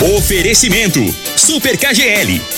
Oferecimento: Super KGL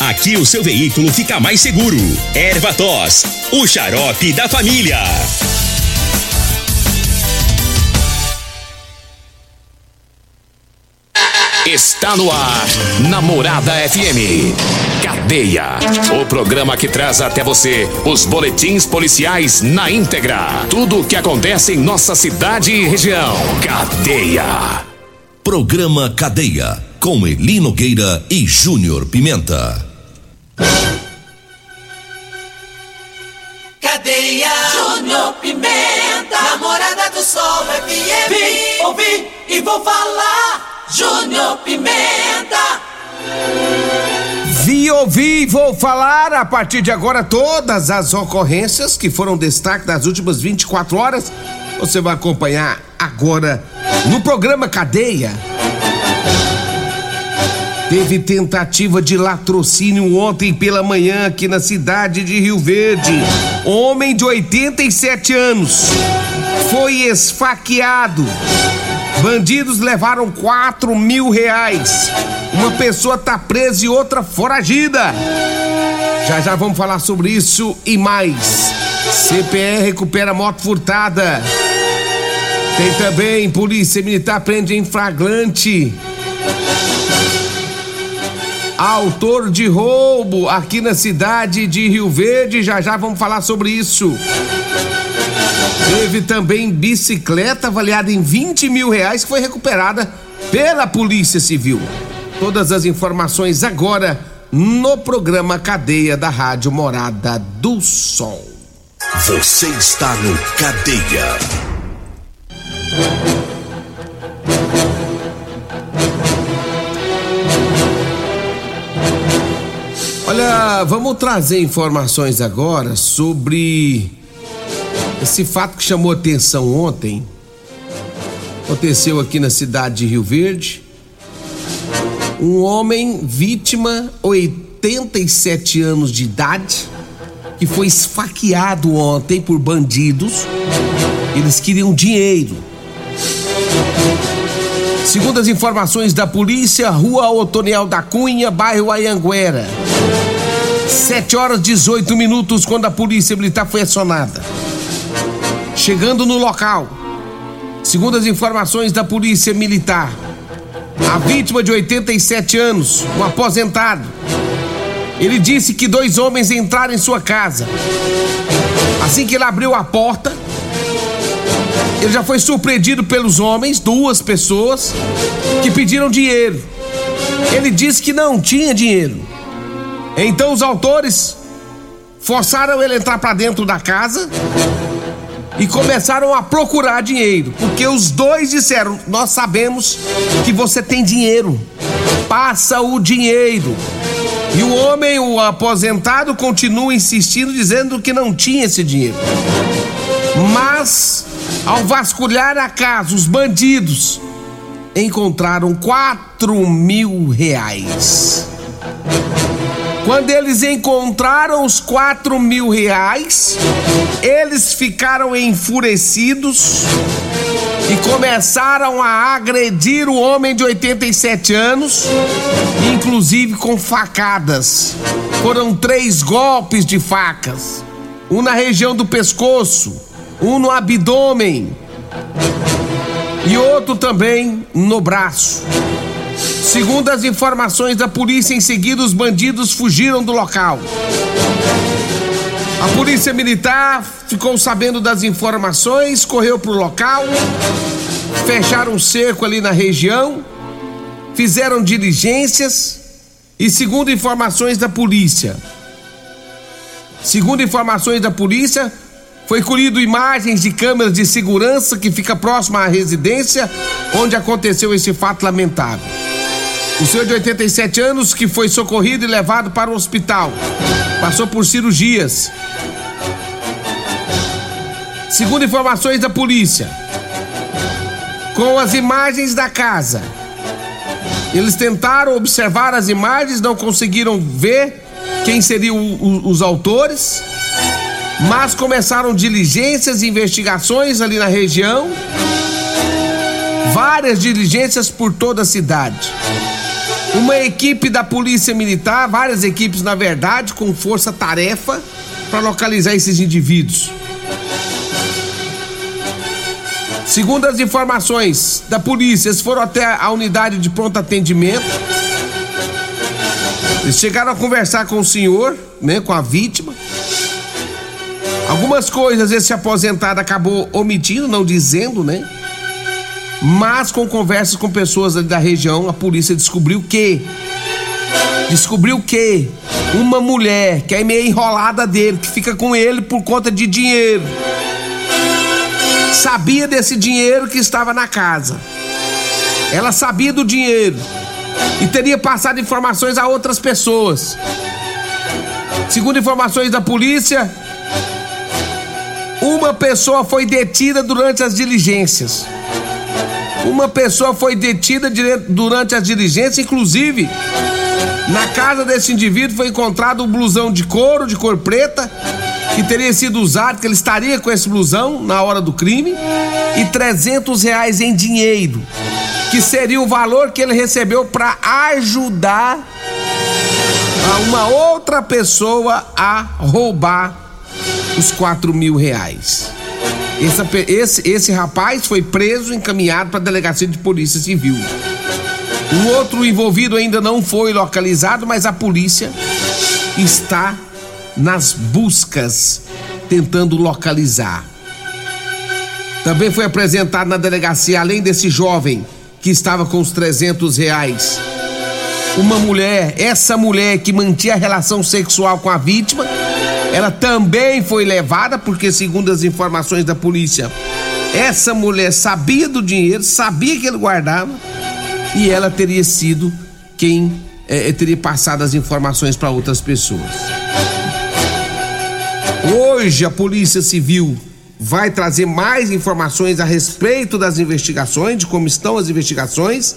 Aqui o seu veículo fica mais seguro. Erva Tos. O xarope da família. Está no ar, Namorada FM. Cadeia. O programa que traz até você os boletins policiais na íntegra. Tudo o que acontece em nossa cidade e região. Cadeia. Programa Cadeia. Com Elino Nogueira e Júnior Pimenta. Cadeia. Júnior Pimenta. Namorada do Sol FM. Vim, ouvi e vou falar. Júnior Pimenta. Vi, ouvi, vou falar a partir de agora todas as ocorrências que foram destaque das últimas 24 horas. Você vai acompanhar agora no programa Cadeia. Teve tentativa de latrocínio ontem pela manhã aqui na cidade de Rio Verde. Homem de 87 anos foi esfaqueado Bandidos levaram quatro mil reais. Uma pessoa tá presa e outra foragida. Já já vamos falar sobre isso e mais. CPR recupera moto furtada. Tem também polícia militar prende em flagrante. Autor de roubo aqui na cidade de Rio Verde. Já já vamos falar sobre isso. Teve também bicicleta avaliada em 20 mil reais que foi recuperada pela Polícia Civil. Todas as informações agora no programa Cadeia da Rádio Morada do Sol. Você está no Cadeia. Olha, vamos trazer informações agora sobre esse fato que chamou atenção ontem aconteceu aqui na cidade de Rio Verde. Um homem vítima, 87 anos de idade, que foi esfaqueado ontem por bandidos. Eles queriam dinheiro. Segundo as informações da polícia, Rua Otoniel da Cunha, bairro Ayanguera. 7 horas 18 minutos quando a polícia militar foi acionada. Chegando no local, segundo as informações da Polícia Militar, a vítima de 87 anos, um aposentado, ele disse que dois homens entraram em sua casa. Assim que ele abriu a porta, ele já foi surpreendido pelos homens, duas pessoas, que pediram dinheiro. Ele disse que não tinha dinheiro. Então os autores forçaram ele a entrar para dentro da casa e começaram a procurar dinheiro, porque os dois disseram: Nós sabemos que você tem dinheiro, passa o dinheiro. E o homem, o aposentado, continua insistindo, dizendo que não tinha esse dinheiro. Mas, ao vasculhar a casa, os bandidos encontraram quatro mil reais. Quando eles encontraram os quatro mil reais, eles ficaram enfurecidos e começaram a agredir o homem de 87 anos, inclusive com facadas. Foram três golpes de facas: um na região do pescoço, um no abdômen e outro também no braço. Segundo as informações da polícia, em seguida os bandidos fugiram do local. A polícia militar ficou sabendo das informações, correu para o local, fecharam um cerco ali na região, fizeram diligências e, segundo informações da polícia, segundo informações da polícia, foi colhido imagens de câmeras de segurança que fica próxima à residência onde aconteceu esse fato lamentável. O senhor de 87 anos que foi socorrido e levado para o hospital. Passou por cirurgias. Segundo informações da polícia, com as imagens da casa, eles tentaram observar as imagens, não conseguiram ver quem seriam os autores, mas começaram diligências e investigações ali na região, várias diligências por toda a cidade. Uma equipe da Polícia Militar, várias equipes na verdade, com força-tarefa para localizar esses indivíduos. Segundo as informações da polícia, eles foram até a unidade de pronto atendimento. Eles chegaram a conversar com o senhor, né, com a vítima. Algumas coisas esse aposentado acabou omitindo, não dizendo, né? Mas com conversas com pessoas da região, a polícia descobriu que descobriu que uma mulher que é meio enrolada dele, que fica com ele por conta de dinheiro, sabia desse dinheiro que estava na casa. Ela sabia do dinheiro e teria passado informações a outras pessoas. Segundo informações da polícia, uma pessoa foi detida durante as diligências. Uma pessoa foi detida durante as diligências, inclusive na casa desse indivíduo foi encontrado um blusão de couro, de cor preta, que teria sido usado, que ele estaria com esse blusão na hora do crime, e 300 reais em dinheiro, que seria o valor que ele recebeu para ajudar a uma outra pessoa a roubar os 4 mil reais. Esse, esse, esse rapaz foi preso, encaminhado para a delegacia de polícia civil. O outro envolvido ainda não foi localizado, mas a polícia está nas buscas tentando localizar. Também foi apresentado na delegacia, além desse jovem que estava com os 300 reais, uma mulher, essa mulher que mantinha relação sexual com a vítima ela também foi levada, porque, segundo as informações da polícia, essa mulher sabia do dinheiro, sabia que ele guardava, e ela teria sido quem é, teria passado as informações para outras pessoas. Hoje, a Polícia Civil vai trazer mais informações a respeito das investigações, de como estão as investigações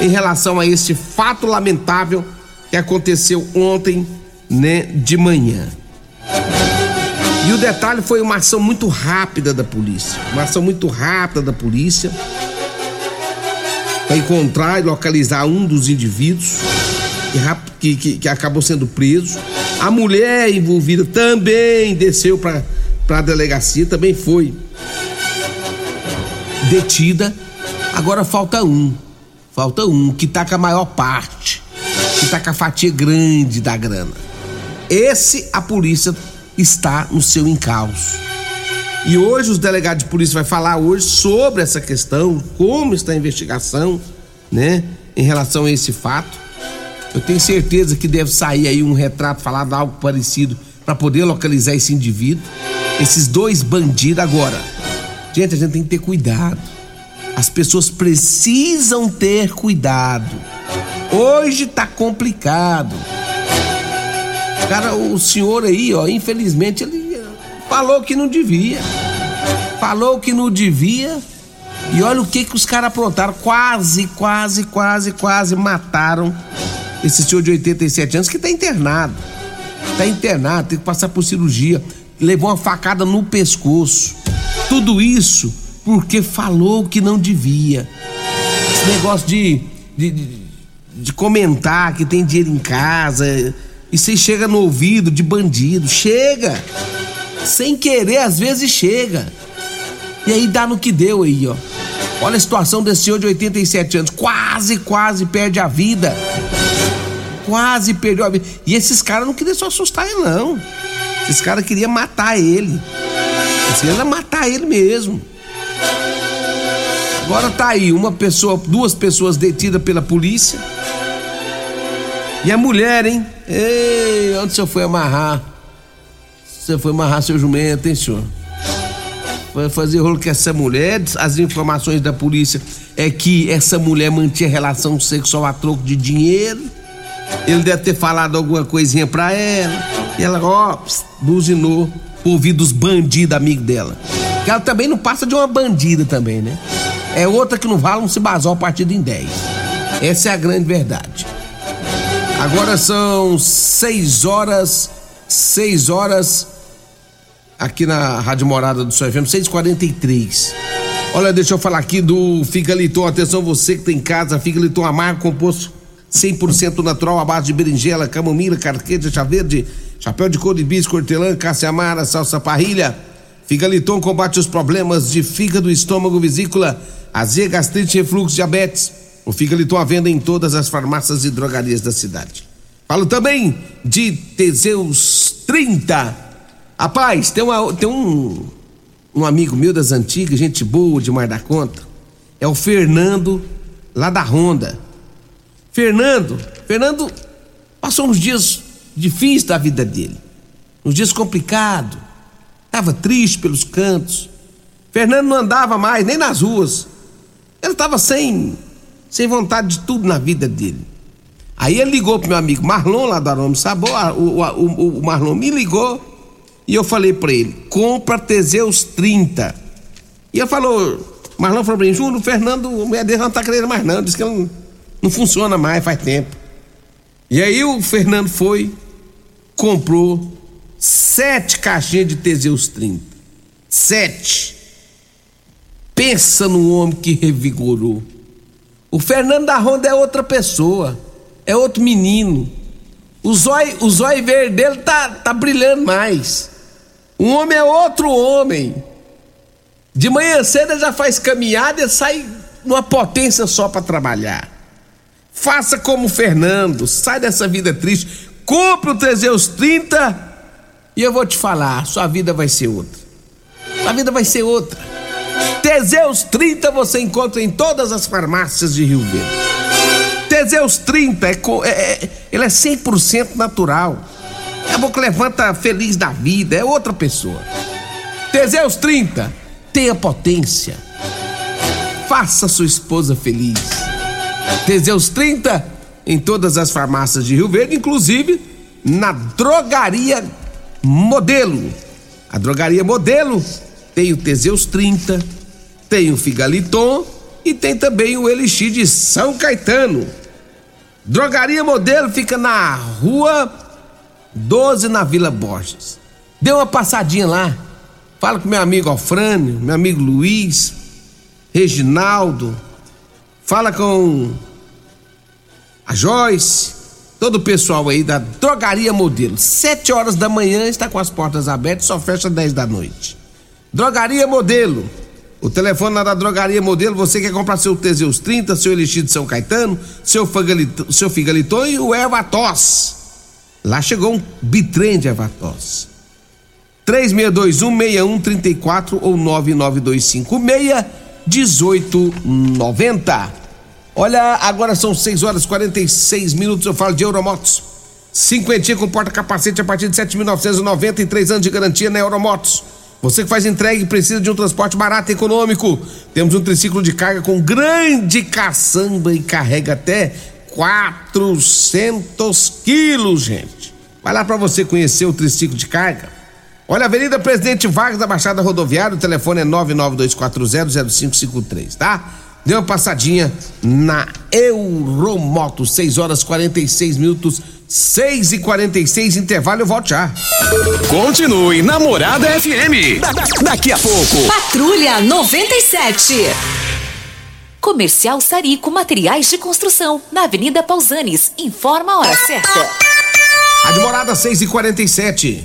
em relação a este fato lamentável que aconteceu ontem, né, de manhã. E o detalhe foi uma ação muito rápida da polícia. Uma ação muito rápida da polícia para encontrar e localizar um dos indivíduos que, que, que acabou sendo preso. A mulher envolvida também desceu para a delegacia, também foi detida. Agora falta um. Falta um que tá com a maior parte, que tá com a fatia grande da grana. Esse a polícia está no seu encalço. E hoje os delegados de polícia vai falar hoje sobre essa questão, como está a investigação, né, em relação a esse fato. Eu tenho certeza que deve sair aí um retrato falado algo parecido para poder localizar esse indivíduo, esses dois bandidos agora. Gente, a gente tem que ter cuidado. As pessoas precisam ter cuidado. Hoje tá complicado. Cara, o senhor aí, ó, infelizmente ele falou que não devia. Falou que não devia. E olha o que que os caras aprontaram. Quase, quase, quase, quase mataram esse senhor de 87 anos que tá internado. Tá internado, tem que passar por cirurgia. Levou uma facada no pescoço. Tudo isso porque falou que não devia. Esse negócio de, de, de comentar que tem dinheiro em casa e você chega no ouvido de bandido. Chega! Sem querer, às vezes chega. E aí dá no que deu aí, ó. Olha a situação desse senhor de 87 anos. Quase, quase perde a vida. Quase perdeu a vida. E esses caras não queriam só assustar ele, não. Esses caras queriam matar ele. Eles queriam matar ele mesmo. Agora tá aí, uma pessoa, duas pessoas detidas pela polícia e a mulher, hein? Ei, onde o senhor foi amarrar? Você foi amarrar seu jumento, hein, senhor? Foi fazer rolo com essa mulher, as informações da polícia é que essa mulher mantinha relação sexual a troco de dinheiro. Ele deve ter falado alguma coisinha pra ela. E ela, ó, buzinou por ouvir dos bandidos amigos dela. Ela também não passa de uma bandida também, né? É outra que não vale um cibazol partido em 10. Essa é a grande verdade. Agora são 6 horas, 6 horas aqui na Rádio Morada do Sol FM, 6h43. Olha, deixa eu falar aqui do Figaliton. Atenção, você que tem casa, Figaliton amargo, composto 100% natural, à base de berinjela, camomila, carqueja, chá verde, chapéu de couro de bisco, hortelã, caça-amara, salsa parrilha. Figaliton combate os problemas de fígado, estômago, vesícula, azia, gastrite, refluxo, diabetes. O Figaliton à venda em todas as farmácias e drogarias da cidade. Falo também de Teseus 30. Rapaz, tem, uma, tem um, um amigo meu das antigas, gente boa demais da conta. É o Fernando, lá da Honda. Fernando, Fernando passou uns dias difíceis da vida dele. Uns dias complicados. Estava triste pelos cantos. Fernando não andava mais, nem nas ruas. Ele estava sem, sem vontade de tudo na vida dele. Aí ele ligou pro meu amigo Marlon lá do Aroma Sabor. O, o, o, Marlon me ligou e eu falei para ele: compra Teseus 30. E ele falou: Marlon falou pra mim, Júlio, o Fernando, o mulher dele não tá querendo mais não. Diz que não, não funciona mais faz tempo. E aí o Fernando foi, comprou sete caixinhas de Teseus 30. Sete. Pensa no homem que revigorou. O Fernando da Ronda é outra pessoa, é outro menino. O zóio, o zóio verde dele tá, tá brilhando mais. Um homem é outro homem. De manhã cedo já faz caminhada e sai numa potência só para trabalhar. Faça como o Fernando, sai dessa vida triste, compre o Teseus 30 e eu vou te falar, sua vida vai ser outra. Sua vida vai ser outra. Teseus 30 você encontra em todas as farmácias de Rio Verde. Teseus 30 é, é, é ele é 100% natural. É a boca levanta feliz da vida, é outra pessoa. Teseus 30 tenha potência. Faça sua esposa feliz. Teseus 30 em todas as farmácias de Rio Verde, inclusive na drogaria Modelo. A drogaria Modelo tem o Teseus 30, tem o Figaliton e tem também o Elixir de São Caetano. Drogaria Modelo fica na rua 12 na Vila Borges. Dê uma passadinha lá. Fala com meu amigo Alfrânio, meu amigo Luiz, Reginaldo. Fala com a Joyce, todo o pessoal aí da Drogaria Modelo. Sete horas da manhã está com as portas abertas, só fecha 10 da noite. Drogaria Modelo. O telefone lá da Drogaria Modelo, você quer comprar seu Teseus 30, seu Elixir de São Caetano, seu, Figaliton, seu Figaliton e o Ervatos. Lá chegou um bitrem de Ervatos. 3621-6134 ou 99256-1890. Olha, agora são 6 horas e 46 minutos. Eu falo de Euromotos. Cinquentinha com porta-capacete a partir de 7.993 anos de garantia na Euromotos. Você que faz entrega e precisa de um transporte barato e econômico. Temos um triciclo de carga com grande caçamba e carrega até 400 quilos, gente. Vai lá para você conhecer o triciclo de carga. Olha, Avenida Presidente Vargas da Baixada Rodoviária, o telefone é 992400553, tá? Dê uma passadinha na Euromoto, 6 horas 46 minutos, 6 e 46 intervalo, eu volto já. Continue Namorada FM. Da, da, daqui a pouco. Patrulha 97. Comercial Sarico Materiais de Construção, na Avenida Pausanes. Informa a hora certa. Admorada 6 e 47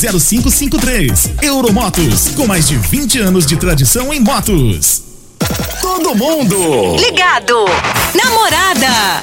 0553. Euromotos, com mais de 20 anos de tradição em motos. Todo mundo ligado. Namorada.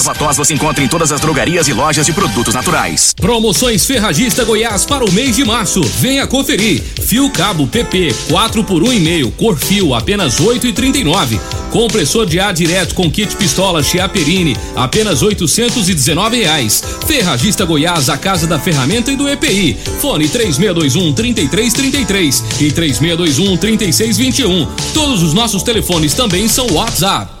Ervatós você encontra em todas as drogarias e lojas de produtos naturais. Promoções Ferragista Goiás para o mês de março. Venha conferir. Fio cabo PP 4 por 1,5, cor fio apenas 8,39. Compressor de ar direto com kit pistola Chiaperini, apenas 819 reais. Ferragista Goiás, a casa da ferramenta e do EPI. Fone 3621 3333 e 3621 3621. Todos os nossos telefones também são WhatsApp.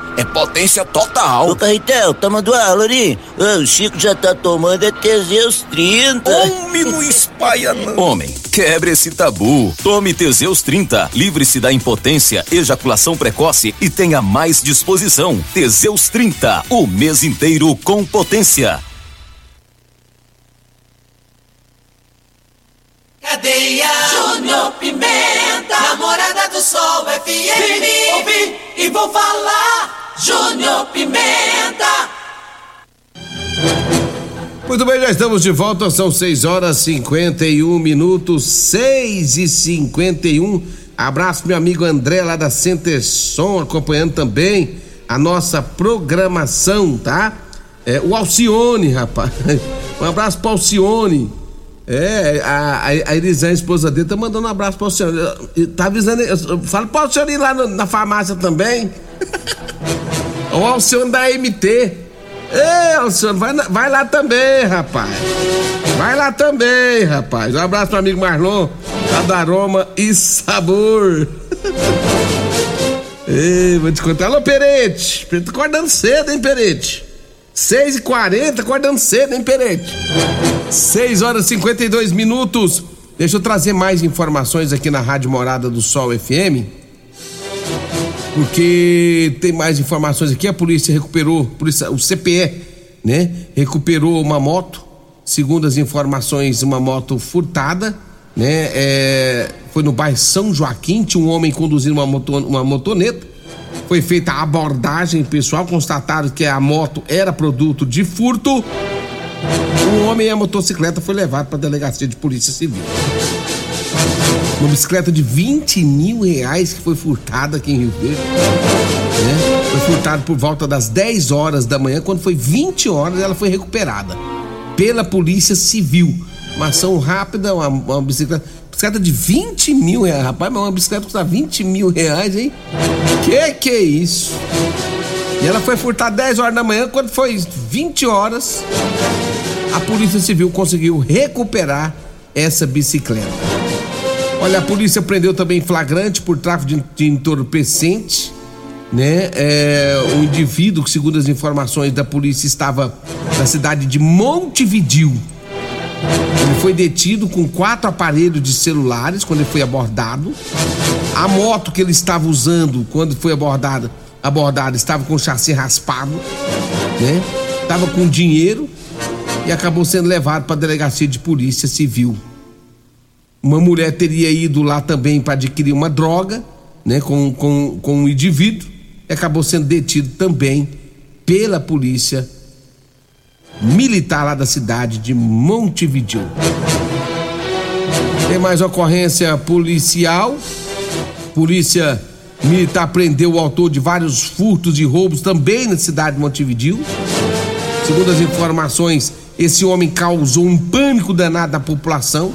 é potência total. Ô, Carretel, tá mandando aula ali? O Chico já tá tomando é Teseus 30. Homem, não espalha não. Homem, quebre esse tabu. Tome Teseus 30. Livre-se da impotência, ejaculação precoce e tenha mais disposição. Teseus 30. O mês inteiro com potência. Cadeia Júnior Pimenta, namorada do Sol FM. Vim, ouvi e vou falar. Júnior Pimenta. Muito bem, já estamos de volta, são 6 horas 51 minutos, 6 e 51 Abraço meu amigo André lá da Centerson, acompanhando também a nossa programação, tá? É, o Alcione, rapaz. Um abraço pro Alcione. É, a, a Elisane, esposa dele, tá mandando um abraço pro Alcione. Tá avisando, fala pro Alcione ir lá no, na farmácia também. O Alcione da MT. Ei, Alcione, vai, vai lá também, rapaz. Vai lá também, rapaz. Um abraço pro amigo Marlon, da Aroma e Sabor. Ei, vou te contar. Alô, Perete. Perete acordando cedo, hein, Perete? 6 e 40 acordando cedo, hein, Perete? 6 horas e 52 minutos. Deixa eu trazer mais informações aqui na Rádio Morada do Sol FM. Porque tem mais informações aqui. A polícia recuperou, polícia, o CPE, né? Recuperou uma moto. Segundo as informações, uma moto furtada, né? É, foi no bairro São Joaquim. Tinha um homem conduzindo uma, moto, uma motoneta Foi feita a abordagem pessoal, constataram que a moto era produto de furto. O homem e a motocicleta foi levado para a delegacia de polícia civil. Uma bicicleta de 20 mil reais que foi furtada aqui em Rio Verde. Né? Foi furtada por volta das 10 horas da manhã. Quando foi 20 horas, ela foi recuperada pela Polícia Civil. Uma ação rápida, uma, uma bicicleta. Bicicleta de 20 mil reais, rapaz, mas uma bicicleta custa 20 mil reais, hein? Que que é isso? E ela foi furtada 10 horas da manhã, quando foi 20 horas, a Polícia Civil conseguiu recuperar essa bicicleta. Olha, a polícia prendeu também flagrante por tráfico de, entorpecente, né? É, o indivíduo, segundo as informações da polícia, estava na cidade de Montevidil. Ele foi detido com quatro aparelhos de celulares quando ele foi abordado. A moto que ele estava usando quando foi abordada, abordada estava com o chassi raspado, né? Estava com dinheiro e acabou sendo levado para a delegacia de polícia civil. Uma mulher teria ido lá também para adquirir uma droga, né, com, com, com um indivíduo, e acabou sendo detido também pela polícia militar lá da cidade de Montevideo. Tem mais ocorrência policial. Polícia militar prendeu o autor de vários furtos e roubos também na cidade de Montevideo. Segundo as informações, esse homem causou um pânico danado na população,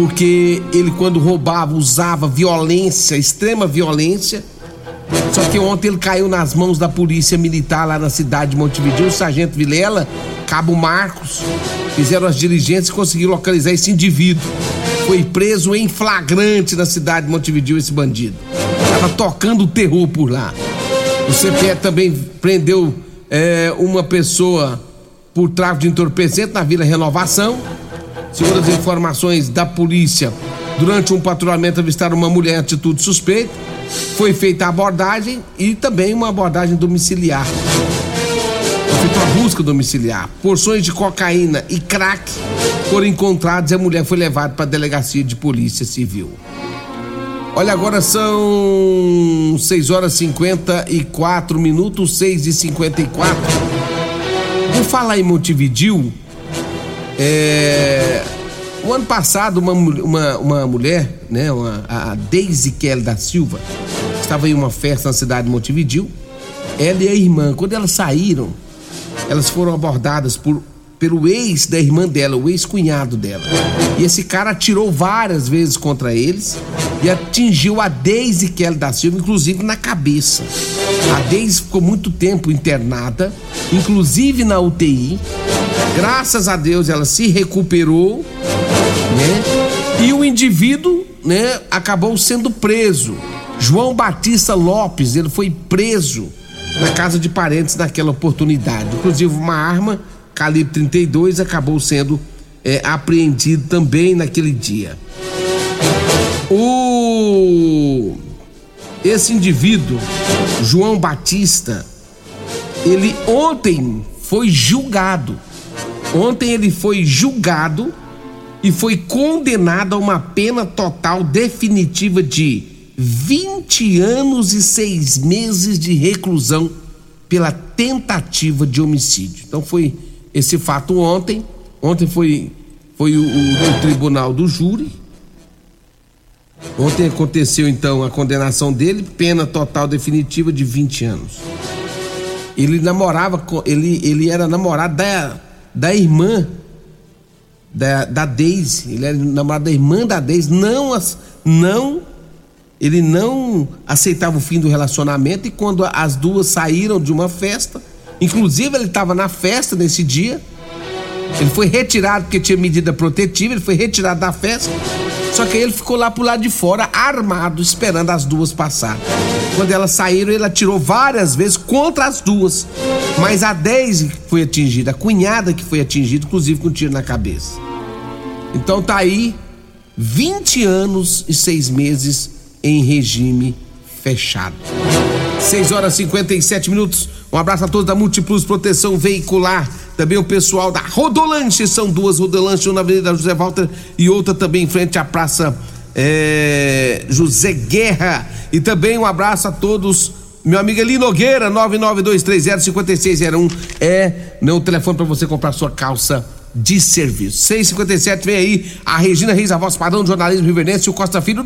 porque ele, quando roubava, usava violência, extrema violência. Só que ontem ele caiu nas mãos da polícia militar lá na cidade de Montevideo. O sargento Vilela, Cabo Marcos, fizeram as diligências e conseguiram localizar esse indivíduo. Foi preso em flagrante na cidade de Montevideo esse bandido. Tava tocando terror por lá. O CPE também prendeu é, uma pessoa por tráfico de entorpecente na Vila Renovação. Segundo as informações da polícia, durante um patrulhamento avistaram uma mulher em atitude suspeita. Foi feita a abordagem e também uma abordagem domiciliar. Foi feita uma busca domiciliar. Porções de cocaína e crack foram encontrados e a mulher foi levada para a delegacia de polícia civil. Olha, agora são 6 horas 54 minutos, 6 e 54 Por falar em Montevidil, é, o ano passado uma, uma, uma mulher, né, uma, a Daisy Kelly da Silva, estava em uma festa na cidade de Montevidil. Ela e a irmã, quando elas saíram, elas foram abordadas por pelo ex da irmã dela, o ex-cunhado dela. E esse cara atirou várias vezes contra eles e atingiu a Daisy Kelly da Silva, inclusive na cabeça. A Daisy ficou muito tempo internada, inclusive na UTI. Graças a Deus ela se recuperou, né? E o indivíduo, né, acabou sendo preso. João Batista Lopes, ele foi preso na casa de parentes naquela oportunidade. Inclusive uma arma calibre 32 acabou sendo é, apreendido também naquele dia. O esse indivíduo, João Batista, ele ontem foi julgado. Ontem ele foi julgado e foi condenado a uma pena total definitiva de 20 anos e seis meses de reclusão pela tentativa de homicídio. Então foi esse fato ontem. Ontem foi, foi o, o, o tribunal do júri. Ontem aconteceu então a condenação dele, pena total definitiva de 20 anos. Ele namorava, ele, ele era namorado da, da irmã da, da Deise, ele era namorado da irmã da Deise, não, não, ele não aceitava o fim do relacionamento e quando as duas saíram de uma festa, Inclusive, ele estava na festa nesse dia. Ele foi retirado porque tinha medida protetiva, ele foi retirado da festa. Só que ele ficou lá pro lado de fora, armado, esperando as duas passar. Quando elas saíram, ele atirou várias vezes contra as duas. Mas a Daisy foi atingida, a cunhada que foi atingida, inclusive com um tiro na cabeça. Então tá aí 20 anos e seis meses em regime fechado. 6 horas e 57 minutos. Um abraço a todos da Multiplus Proteção Veicular. Também o pessoal da Rodolanche. São duas Rodolanches, uma na Avenida José Walter e outra também em frente à Praça é, José Guerra. E também um abraço a todos Meu amigo Eli Nogueira, 992305601 é meu telefone para você comprar sua calça de serviço. 657 vem aí a Regina Reis, a voz padrão do jornalismo riverdense e o Costa Filho.